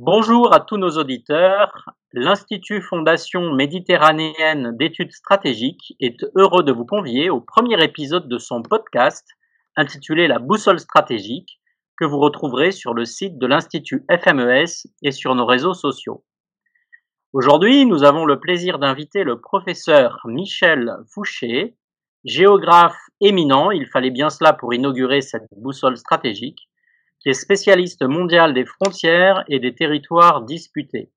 Bonjour à tous nos auditeurs. L'Institut Fondation Méditerranéenne d'études stratégiques est heureux de vous convier au premier épisode de son podcast intitulé La boussole stratégique que vous retrouverez sur le site de l'Institut FMES et sur nos réseaux sociaux. Aujourd'hui, nous avons le plaisir d'inviter le professeur Michel Fouché, géographe éminent, il fallait bien cela pour inaugurer cette boussole stratégique, qui est spécialiste mondial des frontières et des territoires disputés.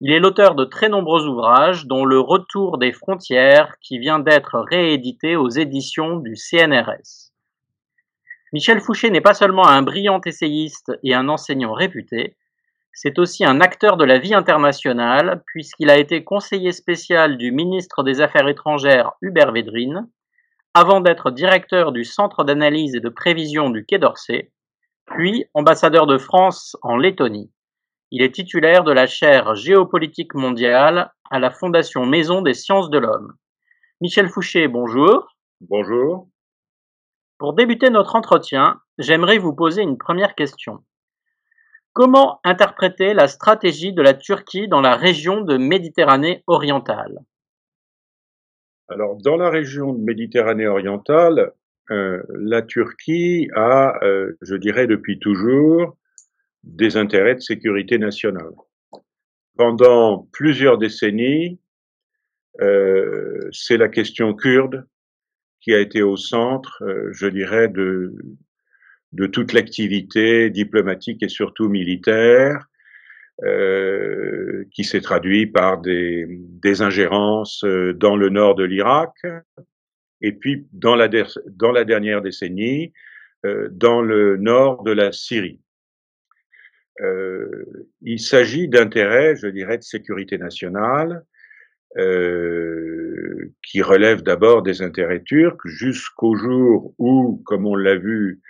Il est l'auteur de très nombreux ouvrages, dont Le Retour des frontières, qui vient d'être réédité aux éditions du CNRS. Michel Fouché n'est pas seulement un brillant essayiste et un enseignant réputé, c'est aussi un acteur de la vie internationale, puisqu'il a été conseiller spécial du ministre des Affaires étrangères Hubert Védrine, avant d'être directeur du Centre d'analyse et de prévision du Quai d'Orsay, puis ambassadeur de France en Lettonie. Il est titulaire de la chaire géopolitique mondiale à la Fondation Maison des sciences de l'homme. Michel Fouché, bonjour. Bonjour. Pour débuter notre entretien, j'aimerais vous poser une première question. Comment interpréter la stratégie de la Turquie dans la région de Méditerranée orientale? Alors, dans la région de Méditerranée orientale, euh, la Turquie a, euh, je dirais depuis toujours, des intérêts de sécurité nationale. Pendant plusieurs décennies, euh, c'est la question kurde qui a été au centre, je dirais, de, toute l'activité diplomatique et surtout militaire, qui s'est traduit par des ingérences dans le nord de l'Irak, et puis dans la, dans la dernière décennie, euh, dans le nord de la Syrie. Euh, il s'agit d'intérêts, je dirais, de sécurité nationale, euh, qui relèvent d'abord des intérêts turcs, jusqu'au jour où, comme on l'a vu,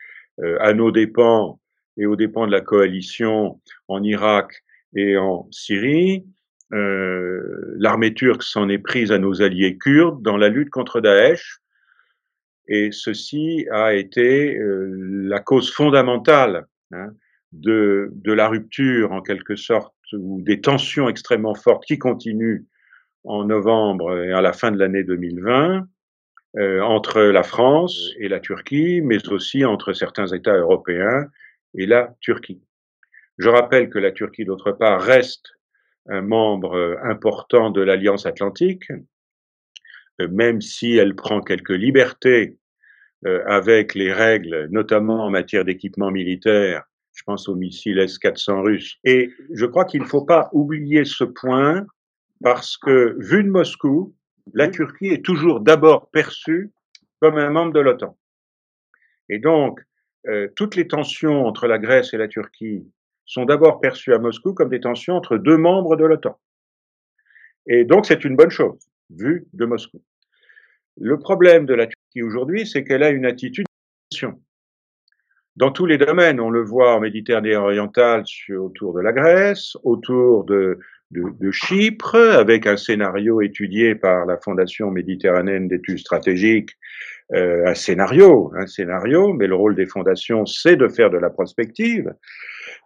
euh, à nos dépens et aux dépens de la coalition en Irak et en Syrie, euh, l'armée turque s'en est prise à nos alliés kurdes dans la lutte contre Daesh, et ceci a été euh, la cause fondamentale hein, de, la rupture, en quelque sorte, ou des tensions extrêmement fortes qui continuent en novembre et à la fin de l'année 2020 euh, entre la France et la Turquie, mais aussi entre certains États européens et la Turquie. Je rappelle que la Turquie, d'autre part, reste un membre important de l'Alliance atlantique, même si elle prend quelques libertés euh, avec les règles, notamment en matière d'équipement militaire, je pense aux missiles S-400 russes. Et je crois qu'il ne faut pas oublier ce point parce que, vu de Moscou, la Turquie est toujours d'abord perçue comme un membre de l'OTAN. Et donc, euh, toutes les tensions entre la Grèce et la Turquie sont d'abord perçues à Moscou comme des tensions entre deux membres de l'OTAN. Et donc, c'est une bonne chose, vu de Moscou. Le problème de la Turquie aujourd'hui, c'est qu'elle a une attitude dans tous les domaines. On le voit en Méditerranée orientale autour de la Grèce, autour de, Chypre, avec un scénario étudié par la Fondation méditerranéenne d'études stratégiques, euh, un scénario, un scénario, mais le rôle des fondations, c'est de faire de la prospective,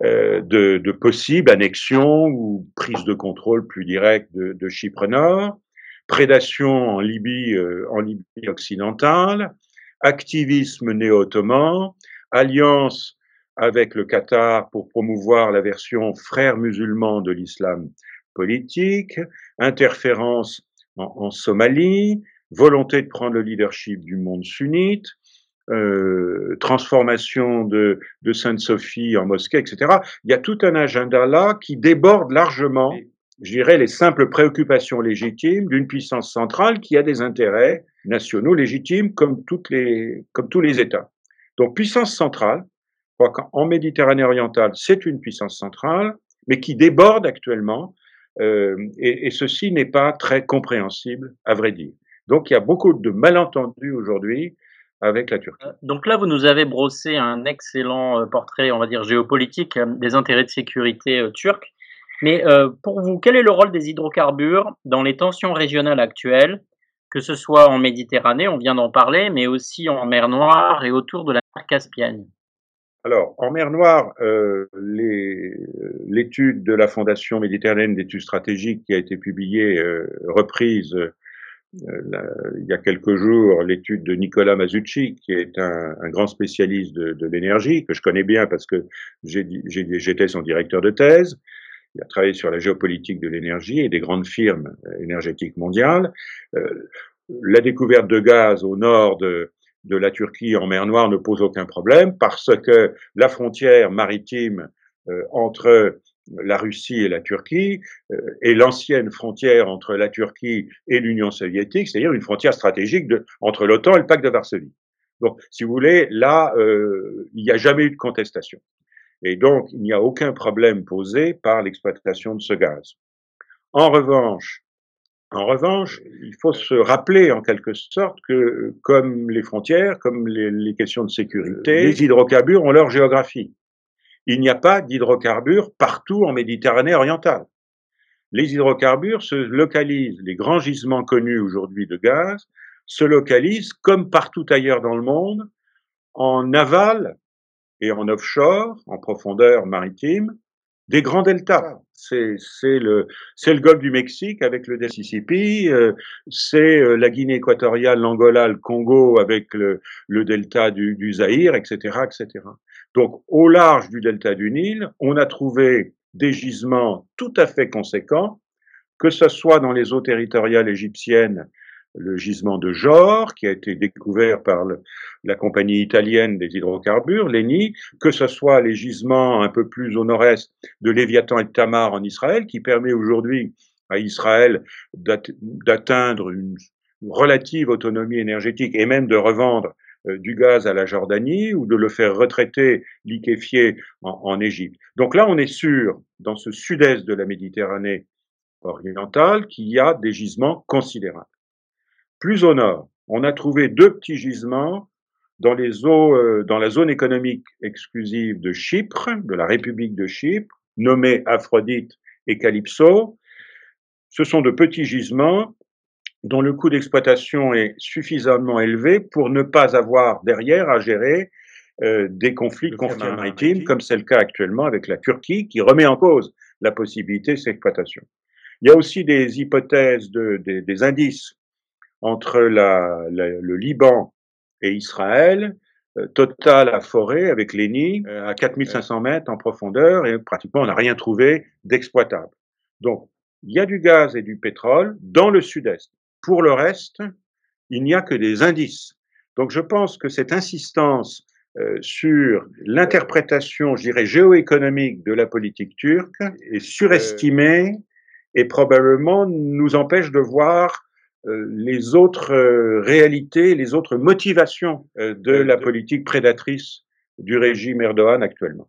euh, de, possibles annexions ou prise de contrôle plus directe de, de Chypre Nord prédation en Libye, euh, en Libye occidentale, activisme néo-ottoman, alliance avec le Qatar pour promouvoir la version frère musulman de l'islam politique, interférence en, Somalie, volonté de prendre le leadership du monde sunnite, euh, transformation de, de Sainte-Sophie en mosquée, etc. Il y a tout un agenda là qui déborde largement je dirais, les simples préoccupations légitimes d'une puissance centrale qui a des intérêts nationaux légitimes comme, toutes les, comme tous les États. Donc puissance centrale, je crois qu'en Méditerranée orientale, c'est une puissance centrale, mais qui déborde actuellement, euh, et, et, ceci n'est pas très compréhensible, à vrai dire. Donc il y a beaucoup de malentendus aujourd'hui avec la Turquie. Euh, donc là, vous nous avez brossé un excellent euh, portrait, on va dire, géopolitique des intérêts de sécurité turcs. Mais euh, pour vous, quel est le rôle des hydrocarbures dans les tensions régionales actuelles, que ce soit en Méditerranée, on vient d'en parler, mais aussi en mer Noire et autour de la mer Caspienne Alors, en mer Noire, euh, l'étude de la Fondation méditerranéenne d'études stratégiques qui a été publiée, euh, reprise euh, il y a quelques jours, l'étude de Nicolas Masucci, qui est un, grand spécialiste de l'énergie, que je connais bien parce que j'étais son directeur de thèse. Il a travaillé sur la géopolitique de l'énergie et des grandes firmes énergétiques mondiales. Euh, la découverte de gaz au nord de, de la Turquie en mer Noire ne pose aucun problème parce que la frontière maritime euh, entre la Russie et la Turquie euh, est l'ancienne frontière entre la Turquie et l'Union soviétique, c'est-à-dire une frontière stratégique de, entre l'OTAN et le pacte de Varsovie. Donc, si vous voulez, là, euh, il n'y a jamais eu de contestation. Et donc, il n'y a aucun problème posé par l'exploitation de ce gaz. En revanche, en revanche, il faut se rappeler en quelque sorte que, comme les frontières, comme les, questions de sécurité, les hydrocarbures ont leur géographie. Il n'y a pas d'hydrocarbures partout en Méditerranée orientale. Les hydrocarbures se localisent, les grands gisements connus aujourd'hui de gaz se localisent, comme partout ailleurs dans le monde, en aval et en offshore, en profondeur maritime, des grands deltas. C'est le golfe du Mexique avec le Mississippi, euh, c'est euh, la Guinée équatoriale, l'Angola, le Congo avec le, le delta du, du Zaïre, etc., etc. Donc au large du delta du Nil, on a trouvé des gisements tout à fait conséquents, que ce soit dans les eaux territoriales égyptiennes le gisement de Jor, qui a été découvert par la compagnie italienne des hydrocarbures, l'ENI, que ce soit les gisements un peu plus au nord-est de Léviathan et de Tamar en Israël, qui permet aujourd'hui à Israël d'atteindre une relative autonomie énergétique et même de revendre euh, du gaz à la Jordanie ou de le faire retraiter, liquéfier en, en Égypte. Donc là, on est sûr, dans ce sud-est de la Méditerranée orientale, qu'il y a des gisements considérables. Plus au nord, on a trouvé deux petits gisements dans les eaux, euh, dans la zone économique exclusive de Chypre, de la République de Chypre, nommés Aphrodite et Calypso. Ce sont de petits gisements dont le coût d'exploitation est suffisamment élevé pour ne pas avoir derrière à gérer euh, des conflits de conflits maritimes, comme c'est le cas actuellement avec la Turquie, qui remet en cause la possibilité de cette exploitation. Il y a aussi des hypothèses, de, des indices entre la, le Liban et Israël, euh, total à forêt avec l'ENI euh, à 4500 mètres en profondeur et pratiquement on n'a rien trouvé d'exploitable. Donc il y a du gaz et du pétrole dans le sud-est. Pour le reste, il n'y a que des indices. Donc je pense que cette insistance euh, sur l'interprétation, je dirais, géoéconomique de la politique turque est surestimée et probablement nous empêche de voir euh, les autres euh, réalités, les autres motivations euh, de la politique prédatrice du régime Erdogan actuellement.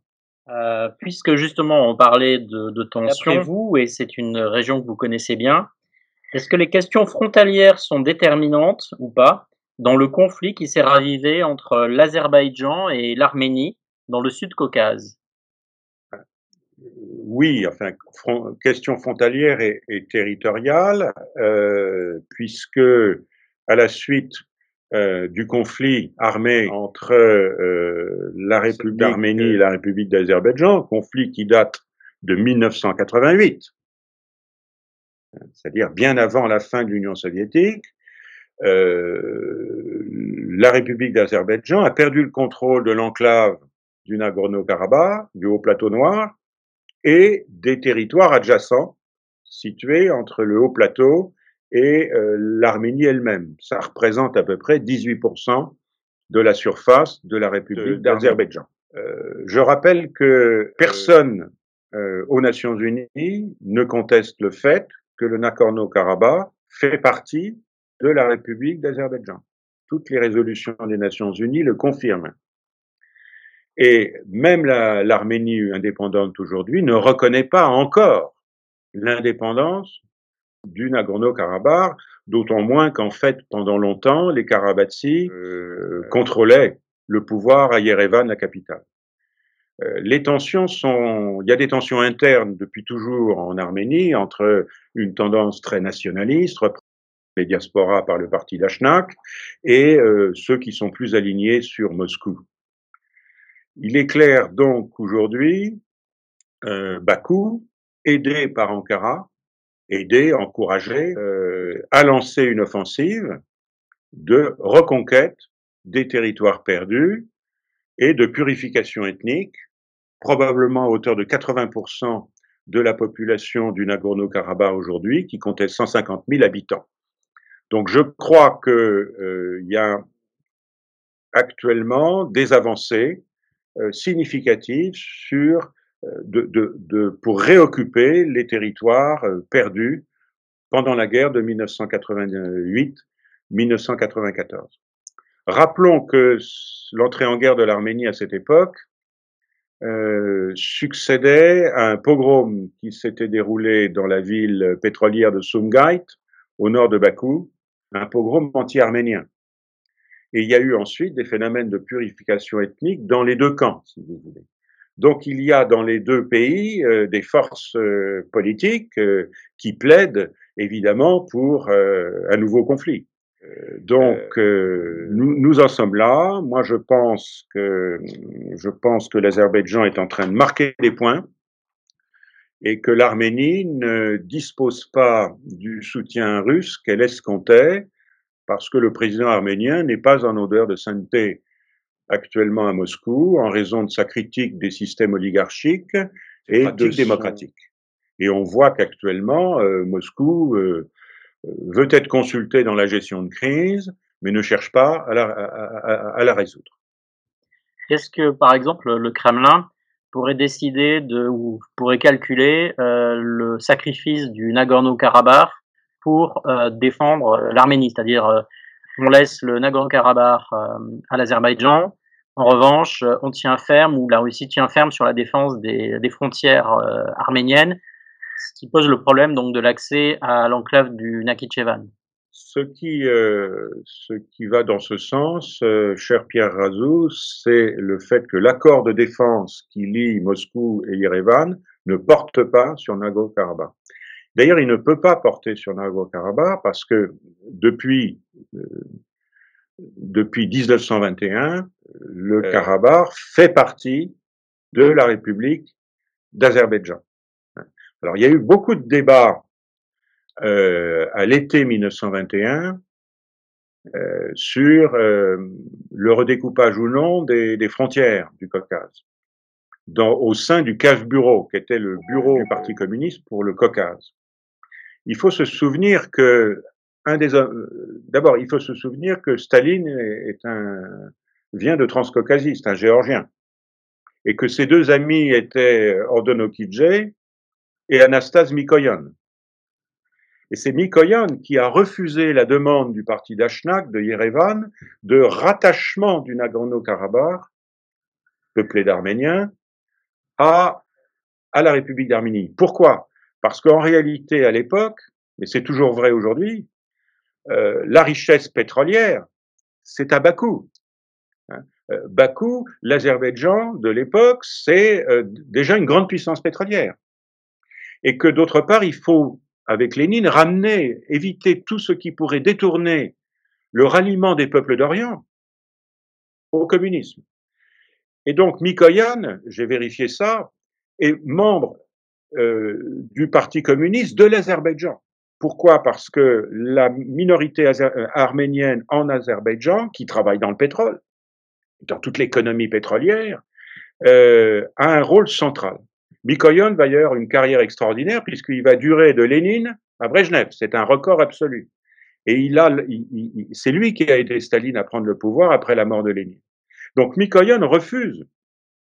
Euh, puisque justement on parlait de, de tensions, vous, et c'est une région que vous connaissez bien, est-ce que les questions frontalières sont déterminantes ou pas dans le conflit qui s'est ravivé entre l'Azerbaïdjan et l'Arménie dans le Sud-Caucase? Oui, enfin, question frontalière et, territoriale, euh, puisque à la suite euh, du conflit armé entre euh, la République d'Arménie et la République d'Azerbaïdjan, conflit qui date de 1988, c'est-à-dire bien avant la fin de l'Union soviétique, la République d'Azerbaïdjan a perdu le contrôle de l'enclave du Nagorno-Karabakh, du Haut Plateau Noir, et des territoires adjacents situés entre le haut plateau et euh, l'Arménie elle-même. Ça représente à peu près 18% de la surface de la République d'Azerbaïdjan. Euh, je rappelle que personne euh, aux Nations Unies ne conteste le fait que le Nagorno-Karabakh fait partie de la République d'Azerbaïdjan. Toutes les résolutions des Nations Unies le confirment. Et même l'Arménie indépendante aujourd'hui ne reconnaît pas encore l'indépendance du Nagorno-Karabakh, d'autant moins qu'en fait, pendant longtemps, les Karabatsis euh, contrôlaient le pouvoir à Yerevan, la capitale. Euh, les tensions sont, il y a des tensions internes depuis toujours en Arménie entre une tendance très nationaliste, les diasporas par le parti d'Ashnak, et euh, ceux qui sont plus alignés sur Moscou. Il est clair donc qu'aujourd'hui, euh, Bakou, aidé par Ankara, aidé, encouragé, euh, à lancer une offensive de reconquête des territoires perdus et de purification ethnique, probablement à hauteur de 80% de la population du Nagorno-Karabakh aujourd'hui, qui comptait 150 000 habitants. Donc je crois qu'il euh, y a actuellement des avancées euh, significatives sur, euh, pour réoccuper les territoires euh, perdus pendant la guerre de 1988-1994. Rappelons que l'entrée en guerre de l'Arménie à cette époque euh, succédait à un pogrom qui s'était déroulé dans la ville pétrolière de Sumgait, au nord de Bakou, un pogrom anti-arménien. Et il y a eu ensuite des phénomènes de purification ethnique dans les deux camps, si vous voulez. Donc il y a dans les deux pays euh, des forces euh, politiques euh, qui plaident évidemment pour un nouveau conflit. Donc nous, nous en sommes là. Moi je pense que je pense que l'Azerbaïdjan est en train de marquer des points et que l'Arménie ne dispose pas du soutien russe qu'elle escomptait parce que le président arménien n'est pas en odeur de sainteté actuellement à Moscou en raison de sa critique des systèmes oligarchiques et de démocratiques. Et on voit qu'actuellement, euh, Moscou euh, veut être consulté dans la gestion de crise, mais ne cherche pas à la, à, à la résoudre. Est-ce que, par exemple, le Kremlin pourrait décider de ou pourrait calculer euh, le sacrifice du Nagorno-Karabakh pour euh, défendre l'Arménie, c'est-à-dire euh, on laisse le Nagorno-Karabakh euh, à l'Azerbaïdjan. En revanche, on tient ferme ou la Russie tient ferme sur la défense des, frontières arméniennes, ce qui pose le problème donc de l'accès à l'enclave du Nakhichevan. Ce qui, euh, va dans ce sens, euh, cher Pierre Razou, c'est le fait que l'accord de défense qui lie Moscou et Yerevan ne porte pas sur Nagorno-Karabakh. D'ailleurs, il ne peut pas porter sur Nagorno-Karabakh parce que depuis, euh, depuis 1921, le euh. Karabakh fait partie de la République d'Azerbaïdjan. Alors, il y a eu beaucoup de débats euh, à l'été 1921 euh, sur euh, le redécoupage ou non des, des frontières du Caucase. Dans, au sein du CAF Bureau, qui était le bureau du Parti communiste pour le Caucase il faut se souvenir que un des d'abord il faut se souvenir que Staline est un vient de Transcaucasie, c'est un géorgien, et que ses deux amis étaient Ordonokidze et Anastas Mikoyan. Et c'est Mikoyan qui a refusé la demande du parti d'Ashnak de Yerevan de rattachement du Nagorno-Karabakh, peuplé d'Arméniens, à, à la République d'Arménie. Pourquoi? Parce qu'en réalité, à l'époque, mais c'est toujours vrai aujourd'hui, euh, la richesse pétrolière, c'est à Bakou. Hein. Euh, Bakou, l'Azerbaïdjan de l'époque, c'est euh, déjà une grande puissance pétrolière. Et que d'autre part, il faut, avec Lénine, ramener, éviter tout ce qui pourrait détourner le ralliement des peuples d'Orient au communisme. Et donc, Mikoyan, j'ai vérifié ça, est membre du Parti communiste de l'Azerbaïdjan. Pourquoi? Parce que la minorité euh, arménienne en Azerbaïdjan, qui travaille dans le pétrole, dans toute l'économie pétrolière, euh, a un rôle central. Mikoyan va avoir une carrière extraordinaire puisqu'il va durer de Lénine à Brejnev. C'est un record absolu. Et il a, c'est lui qui a aidé Staline à prendre le pouvoir après la mort de Lénine. Donc Mikoyan refuse,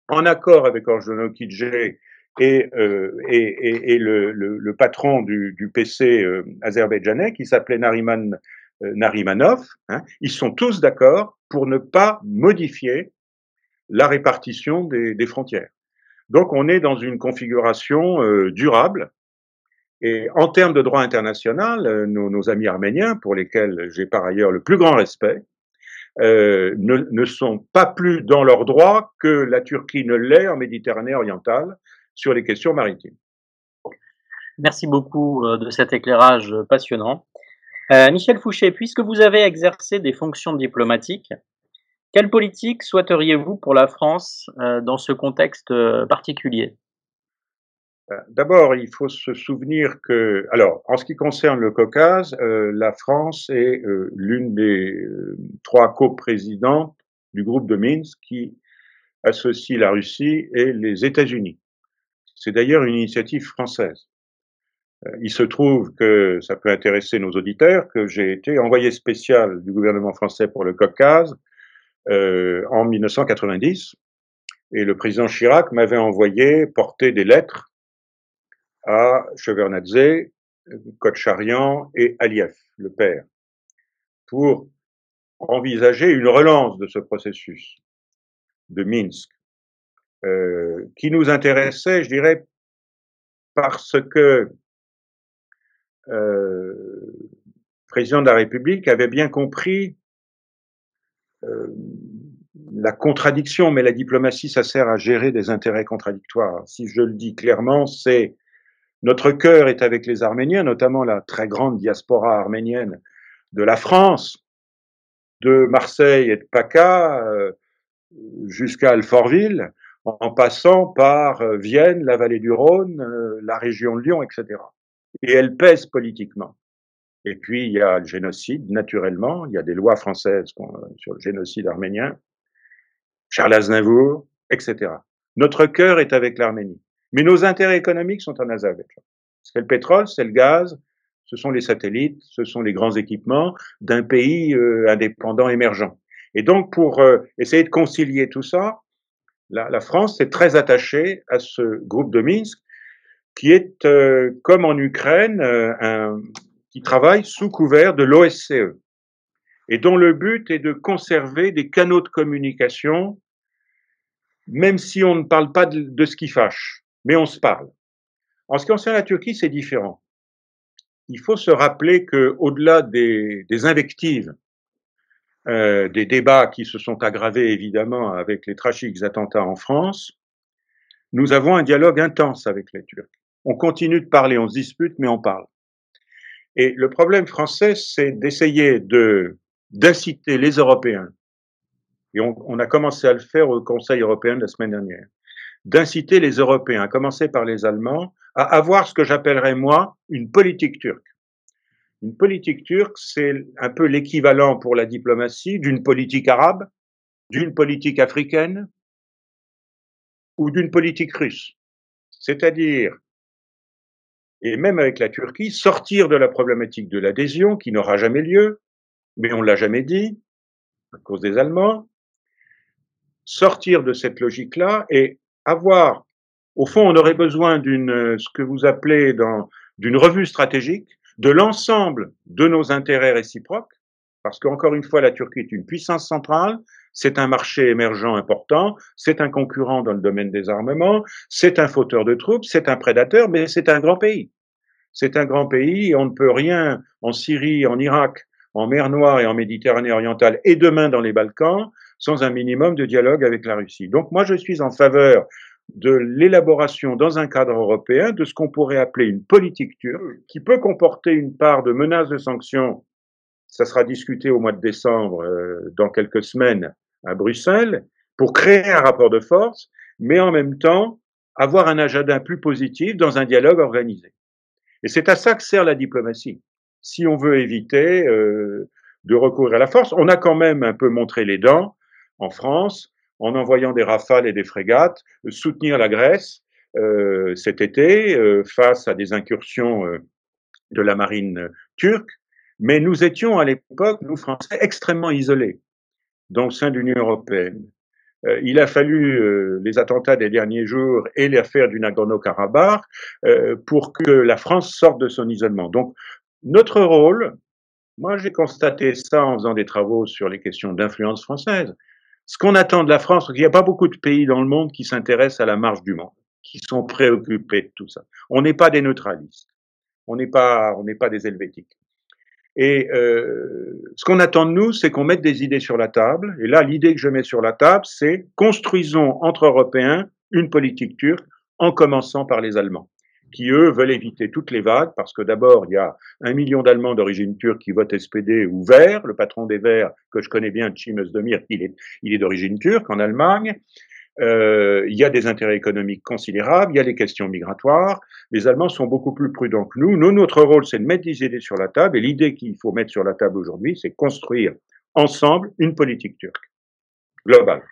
en accord avec Orjonokidze et, euh, et, et, et le, le, le, patron du, du PC euh, azerbaïdjanais qui s'appelait Nariman euh, Narimanov, hein, ils sont tous d'accord pour ne pas modifier la répartition des, des, frontières. Donc on est dans une configuration euh, durable. Et en termes de droit international, euh, nos, nos, amis arméniens, pour lesquels j'ai par ailleurs le plus grand respect, euh, ne, ne, sont pas plus dans leurs droits que la Turquie ne l'est en Méditerranée orientale, sur les questions maritimes. Merci beaucoup euh, de cet éclairage passionnant. Euh, Michel Fouché, puisque vous avez exercé des fonctions diplomatiques, Quelle politique souhaiteriez-vous pour la France dans ce contexte particulier? D'abord, il faut se souvenir que, alors, en ce qui concerne le Caucase, la France est l'une des trois coprésidentes du groupe de Minsk qui associe la Russie et les États-Unis. C'est d'ailleurs une initiative française. Euh, il se trouve que ça peut intéresser nos auditeurs que j'ai été envoyé spécial du gouvernement français pour le Caucase euh, en 1990 et le président Chirac m'avait envoyé porter des lettres à Shevardnadze, Kotcharian et Aliyev, le père, pour envisager une relance de ce processus de Minsk, euh, qui nous intéressait, je dirais, parce que euh, le président de la République avait bien compris euh, la contradiction, mais la diplomatie, ça sert à gérer des intérêts contradictoires. Si je le dis clairement, c'est notre cœur est avec les Arméniens, notamment la très grande diaspora arménienne de la France, de Marseille et de PACA euh, jusqu'à Alfortville, en passant par euh, Vienne, la vallée du Rhône, euh, la région de Lyon, etc. Et elle pèse politiquement. Et puis, il y a le génocide, naturellement. Il y a des lois françaises sur le génocide arménien. Charles Aznavour, etc. Notre cœur est avec l'Arménie. Mais nos intérêts économiques sont en Azerbaïdjan. C'est le pétrole, c'est le gaz, ce sont les satellites, ce sont les grands équipements d'un pays euh, indépendant émergent. Et donc, pour euh, essayer de concilier tout ça, la, France est très attachée à ce groupe de Minsk, qui est, euh, comme en Ukraine, un, qui travaille sous couvert de l'OSCE, et dont le but est de conserver des canaux de communication, même si on ne parle pas de, ce qui fâche, mais on se parle. En ce qui concerne la Turquie, c'est différent il faut se rappeler que, au-delà des invectives, euh, des débats qui se sont aggravés évidemment avec les tragiques attentats en France, nous avons un dialogue intense avec les Turcs. On continue de parler, on se dispute, mais on parle. Et le problème français, c'est d'essayer de d'inciter les Européens, et on, on, a commencé à le faire au Conseil européen de la semaine dernière, d'inciter les Européens, à commencer par les Allemands, à avoir ce que j'appellerais moi une politique turque. Une politique turque, c'est un peu l'équivalent pour la diplomatie d'une politique arabe, d'une politique africaine ou d'une politique russe. C'est-à-dire, et même avec la Turquie, sortir de la problématique de l'adhésion qui n'aura jamais lieu, mais on l'a jamais dit, à cause des Allemands, sortir de cette logique-là et avoir au fond, on aurait besoin d'une, ce que vous appelez dans, d'une revue stratégique de l'ensemble de nos intérêts réciproques, parce qu'encore une fois, la Turquie est une puissance centrale, c'est un marché émergent important, c'est un concurrent dans le domaine des armements, c'est un fauteur de troupes, c'est un prédateur, mais c'est un grand pays. C'est un grand pays on ne peut rien en Syrie, en Irak, en mer Noire et en Méditerranée orientale et demain dans les Balkans sans un minimum de dialogue avec la Russie. Donc moi je suis en faveur de l'élaboration dans un cadre européen de ce qu'on pourrait appeler une politique turque qui peut comporter une part de menaces de sanctions. Ça sera discuté au mois de décembre, euh, dans quelques semaines, à Bruxelles, pour créer un rapport de force, mais en même temps avoir un agenda plus positif dans un dialogue organisé. Et c'est à ça que sert la diplomatie. Si on veut éviter euh, de recourir à la force, on a quand même un peu montré les dents en France en envoyant des rafales et des frégates, soutenir la Grèce euh, cet été euh, face à des incursions euh, de la marine turque. Mais nous étions à l'époque, nous Français, extrêmement isolés dans le sein de l'Union européenne. Euh, il a fallu euh, les attentats des derniers jours et l'affaire du Nagorno-Karabakh pour que la France sorte de son isolement. Donc, notre rôle, moi j'ai constaté ça en faisant des travaux sur les questions d'influence française, ce qu'on attend de la France, il n'y a pas beaucoup de pays dans le monde qui s'intéressent à la marge du monde, qui sont préoccupés de tout ça. On n'est pas des neutralistes, on n'est pas, on n'est pas des helvétiques. Et euh, ce qu'on attend de nous, c'est qu'on mette des idées sur la table. Et là, l'idée que je mets sur la table, c'est construisons entre Européens une politique turque, en commençant par les Allemands, qui, eux, veulent éviter toutes les vagues, parce que d'abord, il y a un million d'Allemands d'origine turque qui votent SPD ou Vert. Le patron des Verts, que je connais bien, Cem Özdemir, il est, il est d'origine turque en Allemagne. Euh, il y a des intérêts économiques considérables, il y a les questions migratoires. Les Allemands sont beaucoup plus prudents que nous. Nous, notre rôle, c'est de mettre des idées sur la table. Et l'idée qu'il faut mettre sur la table aujourd'hui, c'est construire ensemble une politique turque globale.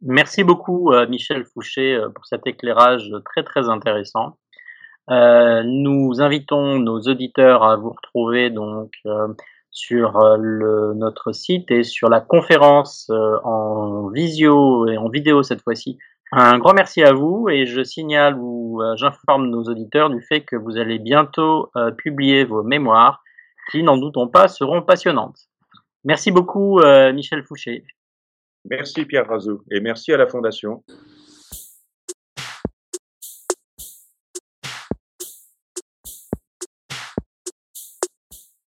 Merci beaucoup, euh, Michel Fouché, euh, pour cet éclairage très très intéressant. Euh, nous invitons nos auditeurs à vous retrouver donc sur le, notre site et sur la conférence en visio et en vidéo cette fois-ci. Un grand merci à vous et je signale ou j'informe nos auditeurs du fait que vous allez bientôt publier vos mémoires qui, n'en doutons pas, seront passionnantes. Merci beaucoup, Michel Fouché. Merci Pierre Razou et merci à la Fondation.